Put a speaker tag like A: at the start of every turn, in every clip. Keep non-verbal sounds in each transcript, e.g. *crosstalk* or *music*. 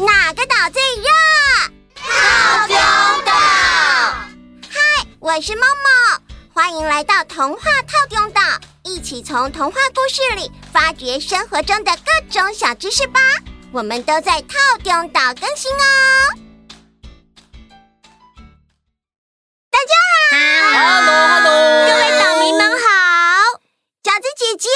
A: 哪个岛最热？
B: 套丁岛。
A: 嗨，我是梦梦，欢迎来到童话套丁岛，一起从童话故事里发掘生活中的各种小知识吧。我们都在套丁岛更新哦。大家好
B: ，Hello Hello，
A: 各位岛民们好，饺子姐姐，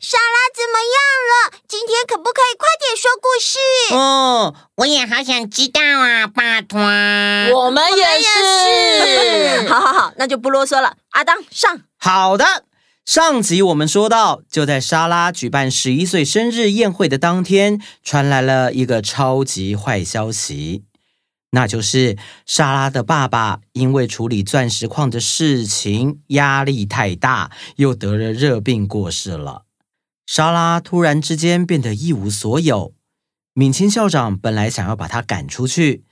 A: 莎拉怎么样了？今天可不可以快点说故事？
C: 哦，我也好想知道啊，拜托。
B: 我们也是。
D: 也 *laughs* 是好好好，那就不啰嗦了。阿当上。
E: 好的，上集我们说到，就在莎拉举办十一岁生日宴会的当天，传来了一个超级坏消息，那就是莎拉的爸爸因为处理钻石矿的事情压力太大，又得了热病过世了。莎拉突然之间变得一无所有。敏清校长本来想要把她赶出去，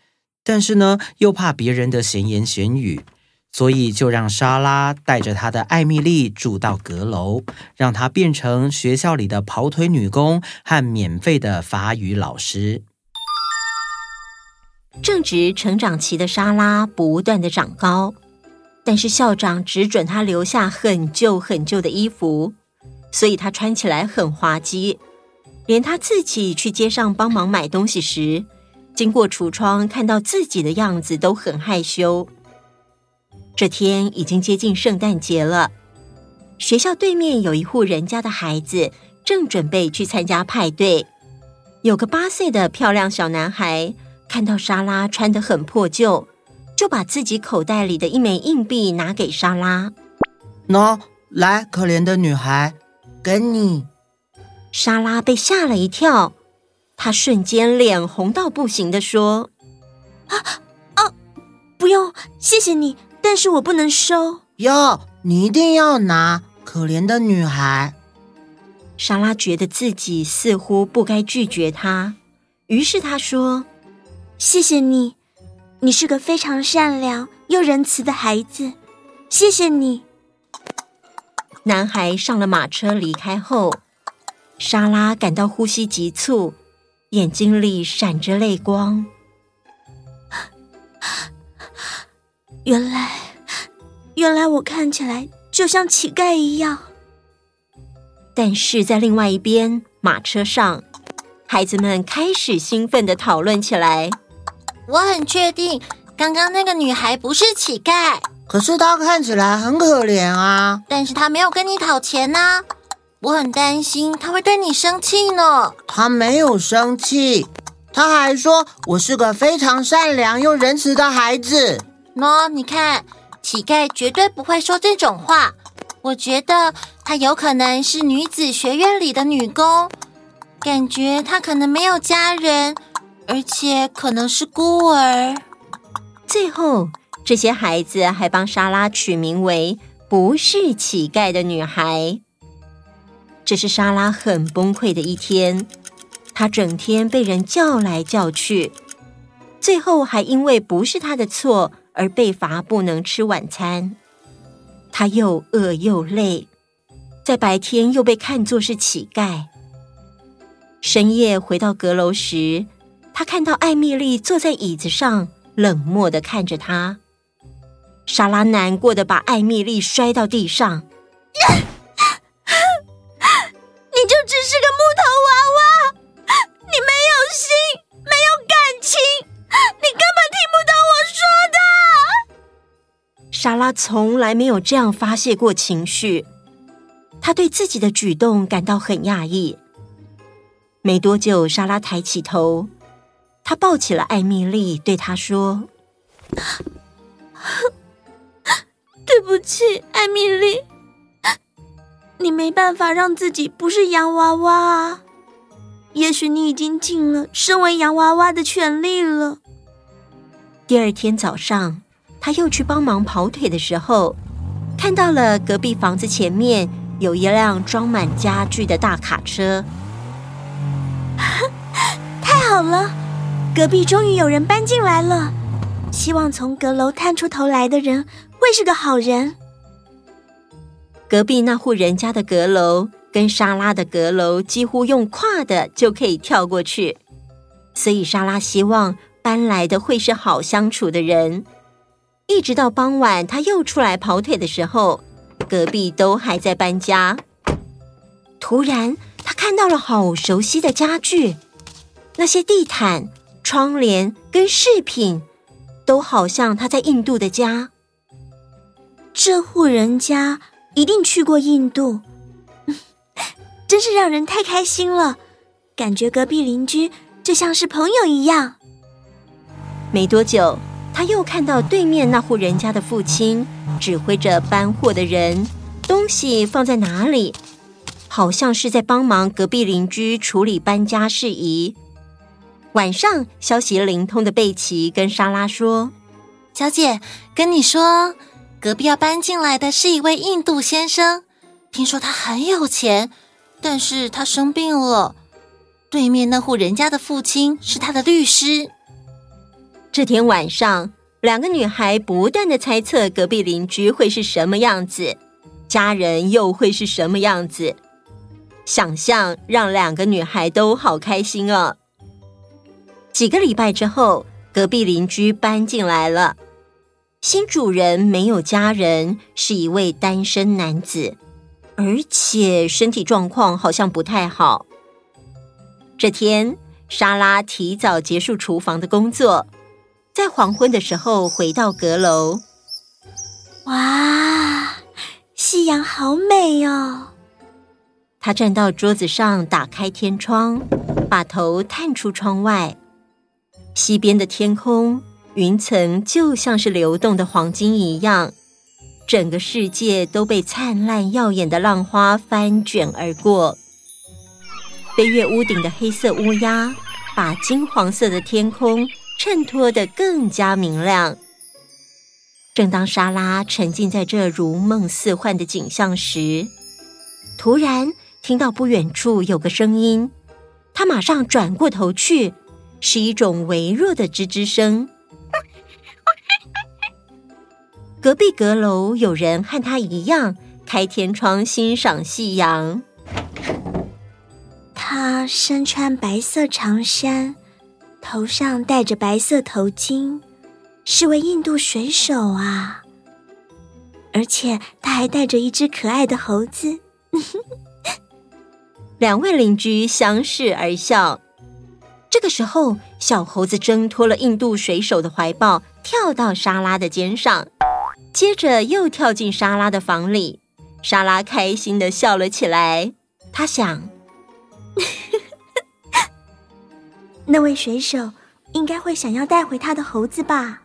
E: 但是呢，又怕别人的闲言闲语，所以就让莎拉带着她的艾蜜莉住到阁楼，让她变成学校里的跑腿女工和免费的法语老师。
D: 正值成长期的莎拉不断的长高，但是校长只准她留下很旧很旧的衣服。所以她穿起来很滑稽，连她自己去街上帮忙买东西时，经过橱窗看到自己的样子都很害羞。这天已经接近圣诞节了，学校对面有一户人家的孩子正准备去参加派对。有个八岁的漂亮小男孩看到莎拉穿得很破旧，就把自己口袋里的一枚硬币拿给莎拉。
C: 喏，来，可怜的女孩。跟你，
D: 莎拉被吓了一跳，她瞬间脸红到不行的说：“
A: 啊啊，不用，谢谢你，但是我不能收。
C: 哟，你一定要拿，可怜的女孩。”
D: 莎拉觉得自己似乎不该拒绝他，于是她说：“
A: 谢谢你，你是个非常善良又仁慈的孩子，谢谢你。”
D: 男孩上了马车离开后，莎拉感到呼吸急促，眼睛里闪着泪光。*gasps*
A: 原来，原来我看起来就像乞丐一样。
D: 但是在另外一边，马车上，孩子们开始兴奋的讨论起来。
B: 我很确定，刚刚那个女孩不是乞丐。
C: 可是他看起来很可怜啊，
B: 但是他没有跟你讨钱呐，我很担心他会对你生气呢。
C: 他没有生气，他还说我是个非常善良又仁慈的孩子。
B: 喏，你看，乞丐绝对不会说这种话。我觉得他有可能是女子学院里的女工，感觉他可能没有家人，而且可能是孤儿。
D: 最后。这些孩子还帮莎拉取名为“不是乞丐的女孩”。这是莎拉很崩溃的一天，她整天被人叫来叫去，最后还因为不是她的错而被罚不能吃晚餐。她又饿又累，在白天又被看作是乞丐。深夜回到阁楼时，她看到艾米丽坐在椅子上，冷漠地看着她。莎拉难过的把艾米丽摔到地上。*laughs*
A: 你就只是个木头娃娃，你没有心，没有感情，你根本听不懂我说的。
D: 莎拉从来没有这样发泄过情绪，她对自己的举动感到很讶异。没多久，莎拉抬起头，她抱起了艾米丽，对她说。
A: 对不起，艾米丽，你没办法让自己不是洋娃娃啊。也许你已经尽了身为洋娃娃的权利了。
D: 第二天早上，他又去帮忙跑腿的时候，看到了隔壁房子前面有一辆装满家具的大卡车。
A: 太好了，隔壁终于有人搬进来了。希望从阁楼探出头来的人会是个好人。
D: 隔壁那户人家的阁楼跟莎拉的阁楼几乎用跨的就可以跳过去。所以莎拉希望搬来的会是好相处的人。一直到傍晚，他又出来跑腿的时候，隔壁都还在搬家。突然，他看到了好熟悉的家具，那些地毯、窗帘跟饰品，都好像他在印度的家。
A: 这户人家一定去过印度，*laughs* 真是让人太开心了，感觉隔壁邻居就像是朋友一样。
D: 没多久。他又看到对面那户人家的父亲指挥着搬货的人，东西放在哪里，好像是在帮忙隔壁邻居处理搬家事宜。晚上，消息灵通的贝奇跟莎拉说：“
B: 小姐，跟你说，隔壁要搬进来的是一位印度先生，听说他很有钱，但是他生病了。对面那户人家的父亲是他的律师。”
D: 这天晚上，两个女孩不断的猜测隔壁邻居会是什么样子，家人又会是什么样子。想象让两个女孩都好开心哦。几个礼拜之后，隔壁邻居搬进来了，新主人没有家人，是一位单身男子，而且身体状况好像不太好。这天，莎拉提早结束厨房的工作。在黄昏的时候回到阁楼，
A: 哇，夕阳好美哦！
D: 他站到桌子上，打开天窗，把头探出窗外。西边的天空，云层就像是流动的黄金一样，整个世界都被灿烂耀眼的浪花翻卷而过。飞越屋顶的黑色乌鸦，把金黄色的天空。衬托得更加明亮。正当莎拉沉浸在这如梦似幻的景象时，突然听到不远处有个声音，她马上转过头去，是一种微弱的吱吱声。隔壁阁楼有人和他一样开天窗欣赏夕阳。
A: 他身穿白色长衫。头上戴着白色头巾，是位印度水手啊！而且他还带着一只可爱的猴子。*laughs*
D: 两位邻居相视而笑。这个时候，小猴子挣脱了印度水手的怀抱，跳到莎拉的肩上，接着又跳进莎拉的房里。莎拉开心的笑了起来。她想。*laughs*
A: 那位水手应该会想要带回他的猴子吧？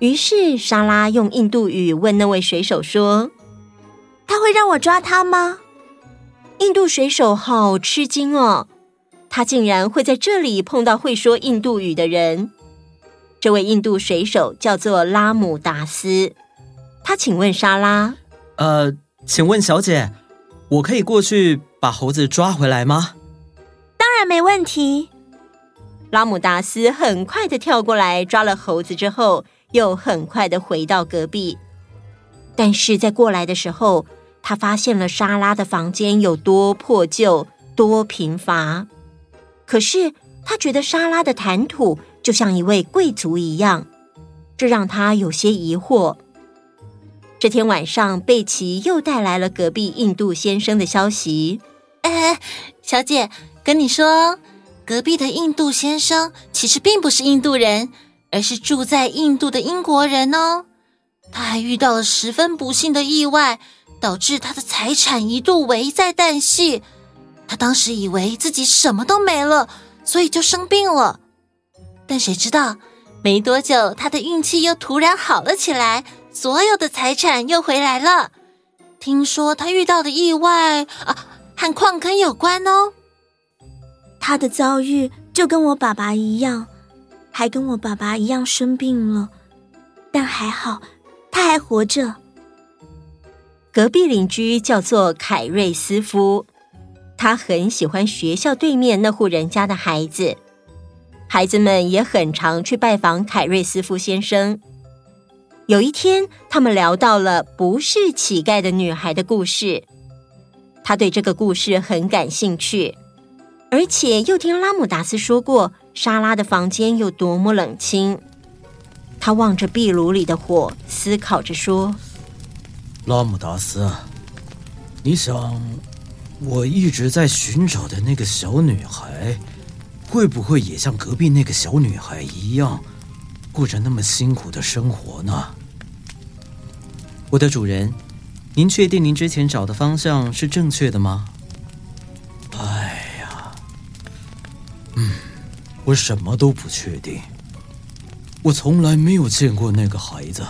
D: 于是莎拉用印度语问那位水手说：“
A: 他会让我抓他吗？”
D: 印度水手好吃惊哦，他竟然会在这里碰到会说印度语的人。这位印度水手叫做拉姆达斯。他请问莎拉：“
F: 呃，请问小姐，我可以过去把猴子抓回来吗？”“
A: 当然没问题。”
D: 拉姆达斯很快的跳过来抓了猴子之后，又很快的回到隔壁。但是在过来的时候，他发现了莎拉的房间有多破旧、多贫乏。可是他觉得莎拉的谈吐就像一位贵族一样，这让他有些疑惑。这天晚上，贝奇又带来了隔壁印度先生的消息。
B: 哎，小姐，跟你说。隔壁的印度先生其实并不是印度人，而是住在印度的英国人哦。他还遇到了十分不幸的意外，导致他的财产一度危在旦夕。他当时以为自己什么都没了，所以就生病了。但谁知道，没多久他的运气又突然好了起来，所有的财产又回来了。听说他遇到的意外啊，和矿坑有关哦。
A: 他的遭遇就跟我爸爸一样，还跟我爸爸一样生病了，但还好他还活着。
D: 隔壁邻居叫做凯瑞斯夫，他很喜欢学校对面那户人家的孩子，孩子们也很常去拜访凯瑞斯夫先生。有一天，他们聊到了不是乞丐的女孩的故事，他对这个故事很感兴趣。而且又听拉姆达斯说过，莎拉的房间有多么冷清。他望着壁炉里的火，思考着说：“
E: 拉姆达斯，你想，我一直在寻找的那个小女孩，会不会也像隔壁那个小女孩一样，过着那么辛苦的生活呢？”我的主人，您确定您之前找的方向是正确的吗？哎呀，嗯，我什么都不确定。我从来没有见过那个孩子。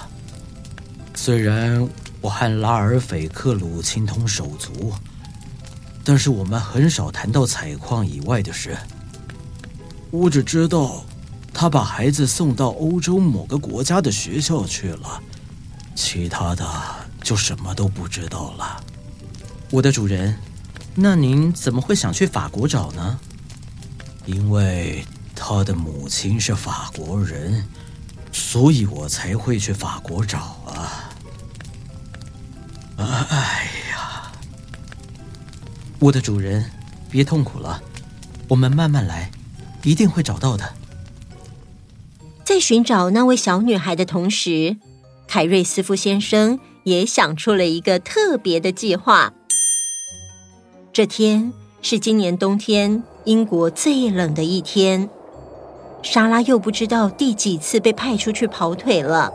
E: 虽然我和拉尔斐克鲁情同手足，但是我们很少谈到采矿以外的事。我只知道，他把孩子送到欧洲某个国家的学校去了，其他的就什么都不知道了。
D: 我的主人，那您怎么会想去法国找呢？
E: 因为他的母亲是法国人。所以我才会去法国找啊！哎呀，
D: 我的主人，别痛苦了，我们慢慢来，一定会找到的。在寻找那位小女孩的同时，凯瑞斯夫先生也想出了一个特别的计划。这天是今年冬天英国最冷的一天。莎拉又不知道第几次被派出去跑腿了，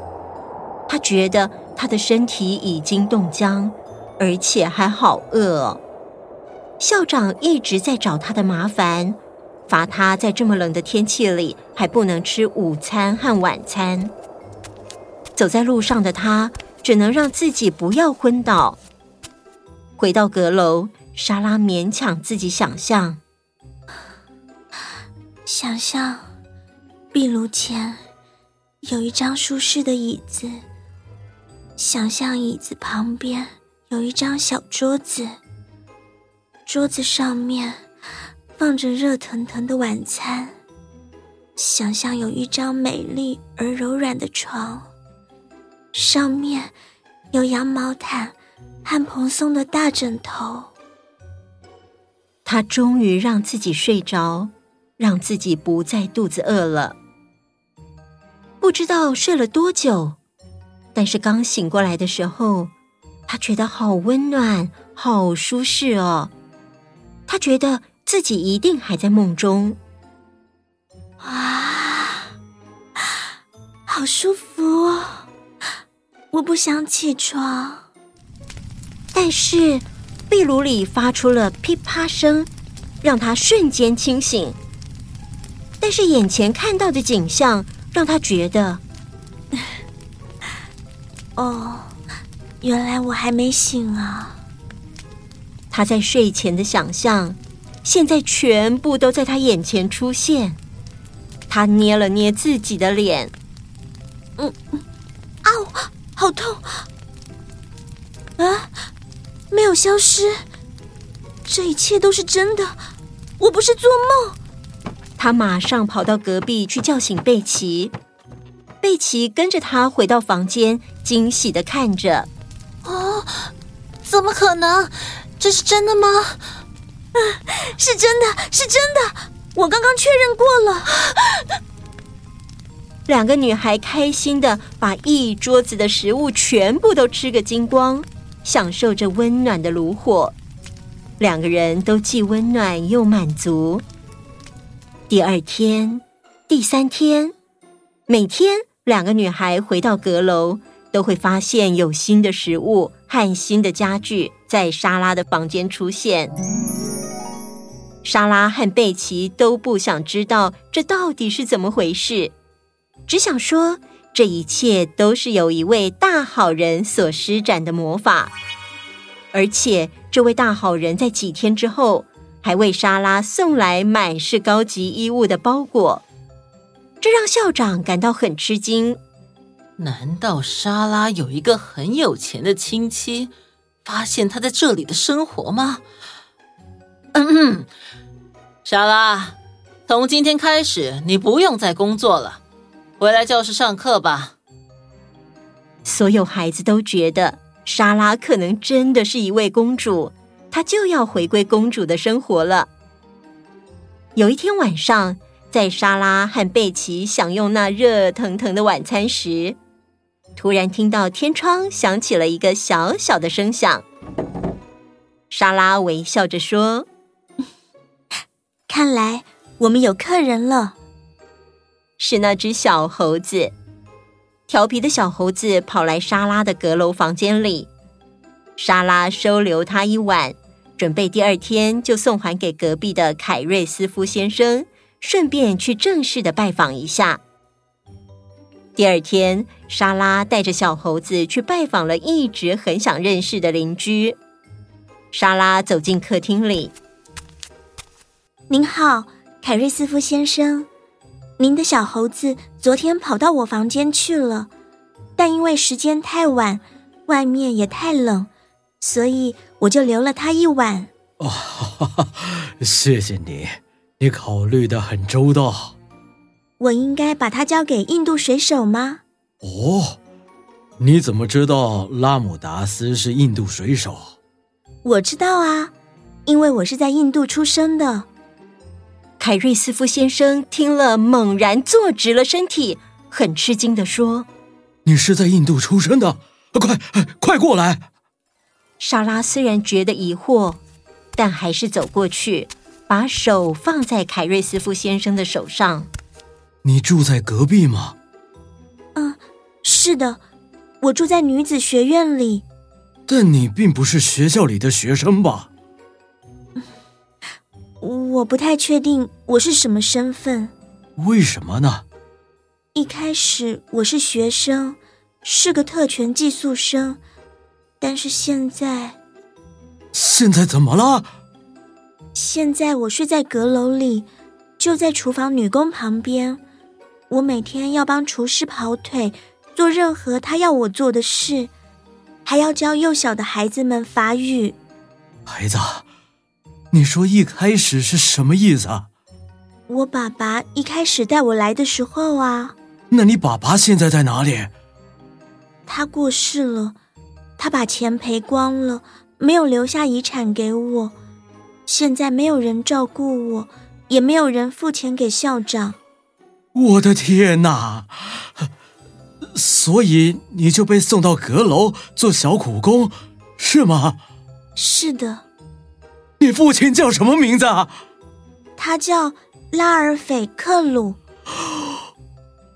D: 她觉得她的身体已经冻僵，而且还好饿。校长一直在找她的麻烦，罚他在这么冷的天气里还不能吃午餐和晚餐。走在路上的他只能让自己不要昏倒。回到阁楼，莎拉勉强自己想象，
A: 想象。壁炉前有一张舒适的椅子，想象椅子旁边有一张小桌子，桌子上面放着热腾腾的晚餐。想象有一张美丽而柔软的床，上面有羊毛毯和蓬松的大枕头。
D: 他终于让自己睡着，让自己不再肚子饿了。不知道睡了多久，但是刚醒过来的时候，他觉得好温暖，好舒适哦。他觉得自己一定还在梦中。
A: 哇，好舒服哦！我不想起床。
D: 但是壁炉里发出了噼啪声，让他瞬间清醒。但是眼前看到的景象。让他觉得，*laughs*
A: 哦，原来我还没醒啊！
D: 他在睡前的想象，现在全部都在他眼前出现。他捏了捏自己的脸，
A: 嗯，啊，好痛！啊，没有消失，这一切都是真的，我不是做梦。
D: 他马上跑到隔壁去叫醒贝奇，贝奇跟着他回到房间，惊喜地看着。
B: 哦，怎么可能？这是真的
A: 吗？*laughs* 是真的，是真的，我刚刚确认过了。*gasps*
D: 两个女孩开心地把一桌子的食物全部都吃个精光，享受着温暖的炉火。两个人都既温暖又满足。第二天，第三天，每天两个女孩回到阁楼，都会发现有新的食物和新的家具在莎拉的房间出现。莎拉和贝奇都不想知道这到底是怎么回事，只想说这一切都是有一位大好人所施展的魔法，而且这位大好人在几天之后。还为莎拉送来满是高级衣物的包裹，这让校长感到很吃惊。
G: 难道莎拉有一个很有钱的亲戚，发现她在这里的生活吗？嗯，莎拉，从今天开始你不用再工作了，回来教室上课吧。
D: 所有孩子都觉得莎拉可能真的是一位公主。她就要回归公主的生活了。有一天晚上，在莎拉和贝奇享用那热腾腾的晚餐时，突然听到天窗响起了一个小小的声响。莎拉微笑着说：“
A: 看来我们有客人了。”
D: 是那只小猴子。调皮的小猴子跑来莎拉的阁楼房间里，莎拉收留他一晚，准备第二天就送还给隔壁的凯瑞斯夫先生，顺便去正式的拜访一下。第二天，莎拉带着小猴子去拜访了一直很想认识的邻居。莎拉走进客厅里，“
A: 您好，凯瑞斯夫先生。”您的小猴子昨天跑到我房间去了，但因为时间太晚，外面也太冷，所以我就留了它一晚。
E: 哦，哈哈，谢谢你，你考虑的很周到。
A: 我应该把它交给印度水手吗？
E: 哦，你怎么知道拉姆达斯是印度水手？
A: 我知道啊，因为我是在印度出生的。
D: 凯瑞斯夫先生听了，猛然坐直了身体，很吃惊地说：“
E: 你是在印度出生的？快，快过来！”
D: 莎拉虽然觉得疑惑，但还是走过去，把手放在凯瑞斯夫先生的手上。
E: “你住在隔壁吗？”“
A: 嗯，是的，我住在女子学院里。”“
E: 但你并不是学校里的学生吧？”
A: 我不太确定我是什么身份。
E: 为什么呢？
A: 一开始我是学生，是个特权寄宿生，但是现在……
E: 现在怎么了？
A: 现在我睡在阁楼里，就在厨房女工旁边。我每天要帮厨师跑腿，做任何他要我做的事，还要教幼小的孩子们法语。
E: 孩子。你说一开始是什么意思啊？
A: 我爸爸一开始带我来的时候啊。
E: 那你爸爸现在在哪里？
A: 他过世了，他把钱赔光了，没有留下遗产给我。现在没有人照顾我，也没有人付钱给校长。
E: 我的天哪！所以你就被送到阁楼做小苦工，是吗？
A: 是的。
E: 你父亲叫什么名字啊？
A: 他叫拉尔斐克鲁。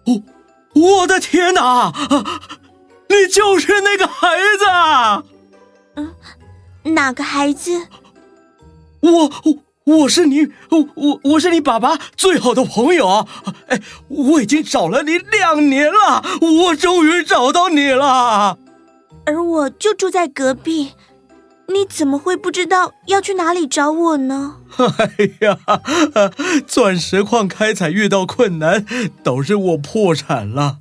E: 我，我的天哪！你就是那个孩子。
A: 嗯，哪个孩子？
E: 我，我是你，我我是你爸爸最好的朋友。哎，我已经找了你两年了，我终于找到你了。
A: 而我就住在隔壁。你怎么会不知道要去哪里找我呢？
E: 哎呀，钻石矿开采遇到困难，导致我破产了。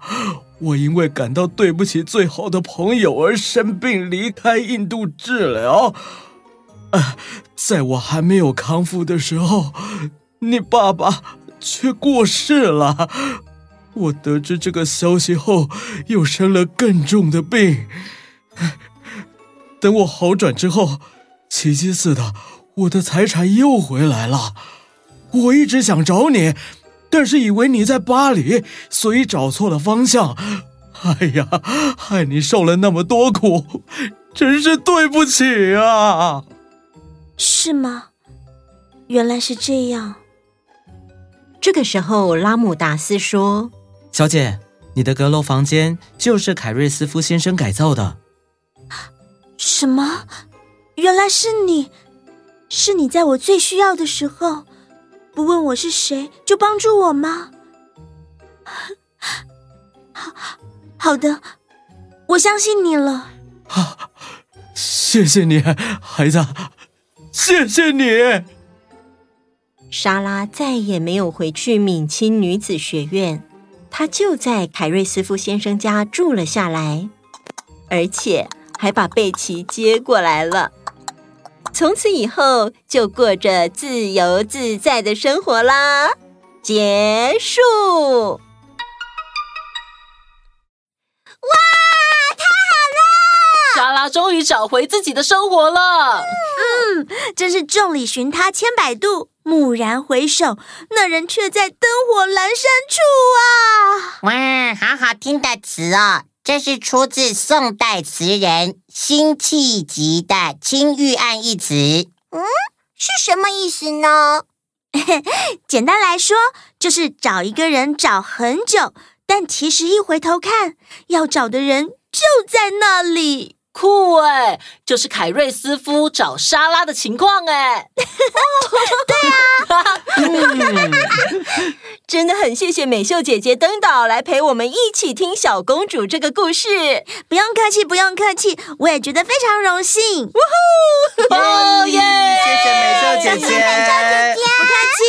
E: 我因为感到对不起最好的朋友而生病离开印度治疗。啊，在我还没有康复的时候，你爸爸却过世了。我得知这个消息后，又生了更重的病。等我好转之后，奇迹似的，我的财产又回来了。我一直想找你，但是以为你在巴黎，所以找错了方向。哎呀，害你受了那么多苦，真是对不起啊！
A: 是吗？原来是这样。
D: 这个时候，拉姆达斯说：“
F: 小姐，你的阁楼房间就是凯瑞斯夫先生改造的。”
A: 什么？原来是你，是你在我最需要的时候，不问我是谁就帮助我吗？好，*laughs* 好的，我相信你了。
E: 啊，谢谢你，孩子，谢谢你。
D: 莎拉再也没有回去敏清女子学院，她就在凯瑞斯夫先生家住了下来，而且。还把贝奇接过来了，从此以后就过着自由自在的生活啦。结束。
H: 哇，太好了！
G: 莎拉终于找回自己的生活了。
A: 嗯，真是众里寻他千百度，蓦然回首，那人却在灯火阑珊处啊！
C: 哇，好好听的词哦，这是出自宋代词人辛弃疾的《青玉案》一词。
I: 嗯，是什么意思呢？*laughs*
A: 简单来说，就是找一个人找很久，但其实一回头看，要找的人就在那里。
G: 酷哎，就是凯瑞斯夫找莎拉的情况哎。*laughs*
I: 对啊，
D: 嗯，真的很谢谢美秀姐姐登岛来陪我们一起听小公主这个故事。
A: 不用客气，不用客气，我也觉得非常荣幸。
D: 呜呼！
G: 哦耶！
H: 谢谢美秀姐姐，
A: 不客气。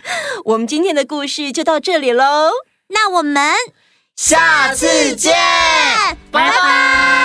A: *laughs*
D: 我们今天的故事就到这里喽，
A: 那我们
H: 下次见，拜拜。